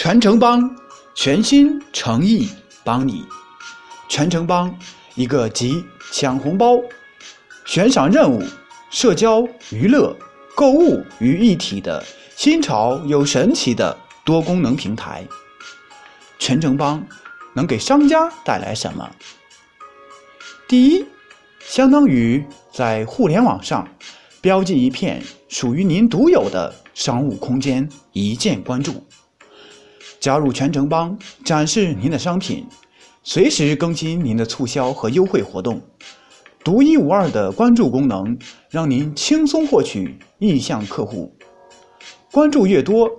全城帮全心诚意帮你，全城帮一个集抢红包、悬赏任务、社交娱乐、购物于一体的新潮又神奇的多功能平台。全城帮能给商家带来什么？第一，相当于在互联网上标记一片属于您独有的商务空间，一键关注。加入全城帮，展示您的商品，随时更新您的促销和优惠活动，独一无二的关注功能，让您轻松获取意向客户。关注越多，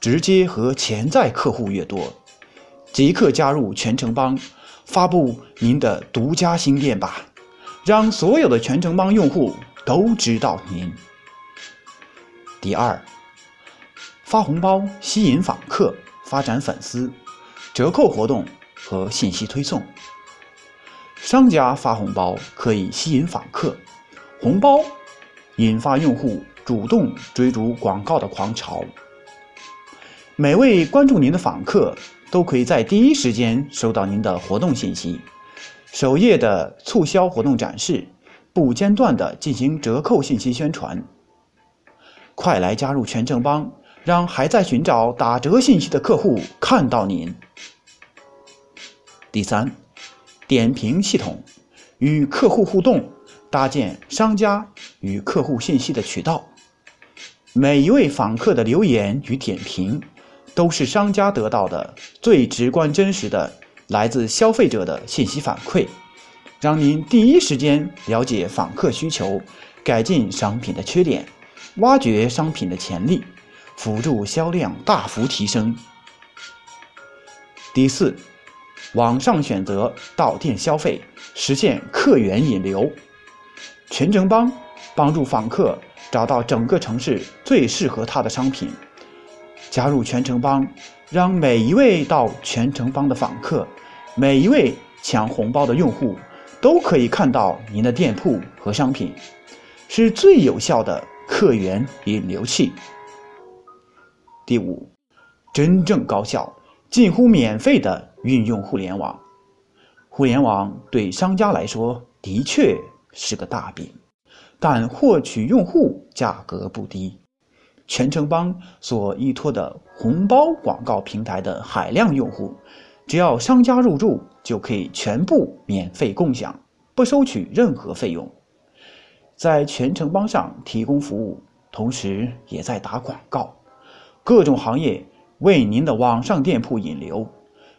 直接和潜在客户越多。即刻加入全城帮，发布您的独家新店吧，让所有的全城帮用户都知道您。第二，发红包吸引访客。发展粉丝折扣活动和信息推送，商家发红包可以吸引访客，红包引发用户主动追逐广告的狂潮。每位关注您的访客都可以在第一时间收到您的活动信息，首页的促销活动展示，不间断的进行折扣信息宣传。快来加入全城帮！让还在寻找打折信息的客户看到您。第三，点评系统与客户互动，搭建商家与客户信息的渠道。每一位访客的留言与点评，都是商家得到的最直观真实的来自消费者的信息反馈，让您第一时间了解访客需求，改进商品的缺点，挖掘商品的潜力。辅助销量大幅提升。第四，网上选择到店消费，实现客源引流。全城帮帮助访客找到整个城市最适合他的商品。加入全城帮，让每一位到全城帮的访客，每一位抢红包的用户，都可以看到您的店铺和商品，是最有效的客源引流器。第五，真正高效、近乎免费的运用互联网。互联网对商家来说的确是个大饼，但获取用户价格不低。全城帮所依托的红包广告平台的海量用户，只要商家入驻，就可以全部免费共享，不收取任何费用。在全城帮上提供服务，同时也在打广告。各种行业为您的网上店铺引流，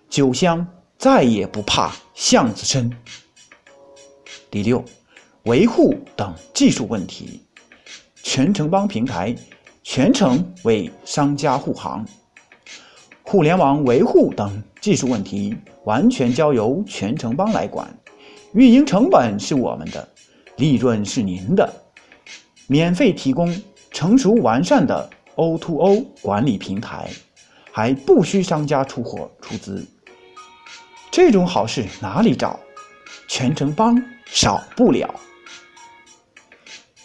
酒香再也不怕巷子深。第六，维护等技术问题，全城帮平台全程为商家护航，互联网维护等技术问题完全交由全城帮来管，运营成本是我们的，利润是您的，免费提供成熟完善的。O2O 管理平台，还不需商家出货出资，这种好事哪里找？全城帮少不了。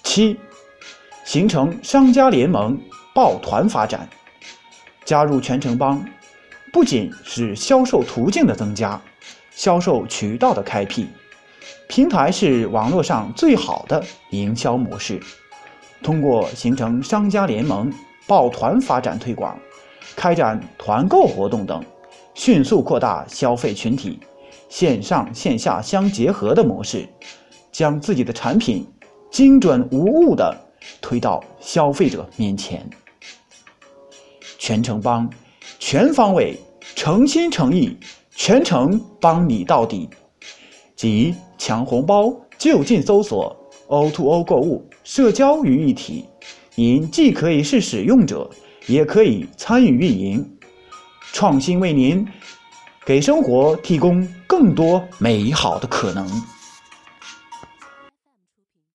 七，形成商家联盟，抱团发展。加入全城帮，不仅是销售途径的增加，销售渠道的开辟，平台是网络上最好的营销模式。通过形成商家联盟。抱团发展推广，开展团购活动等，迅速扩大消费群体，线上线下相结合的模式，将自己的产品精准无误的推到消费者面前。全程帮，全方位，诚心诚意，全程帮你到底。即抢红包，就近搜索 O2O 购物，社交于一体。您既可以是使用者，也可以参与运营，创新为您给生活提供更多美好的可能。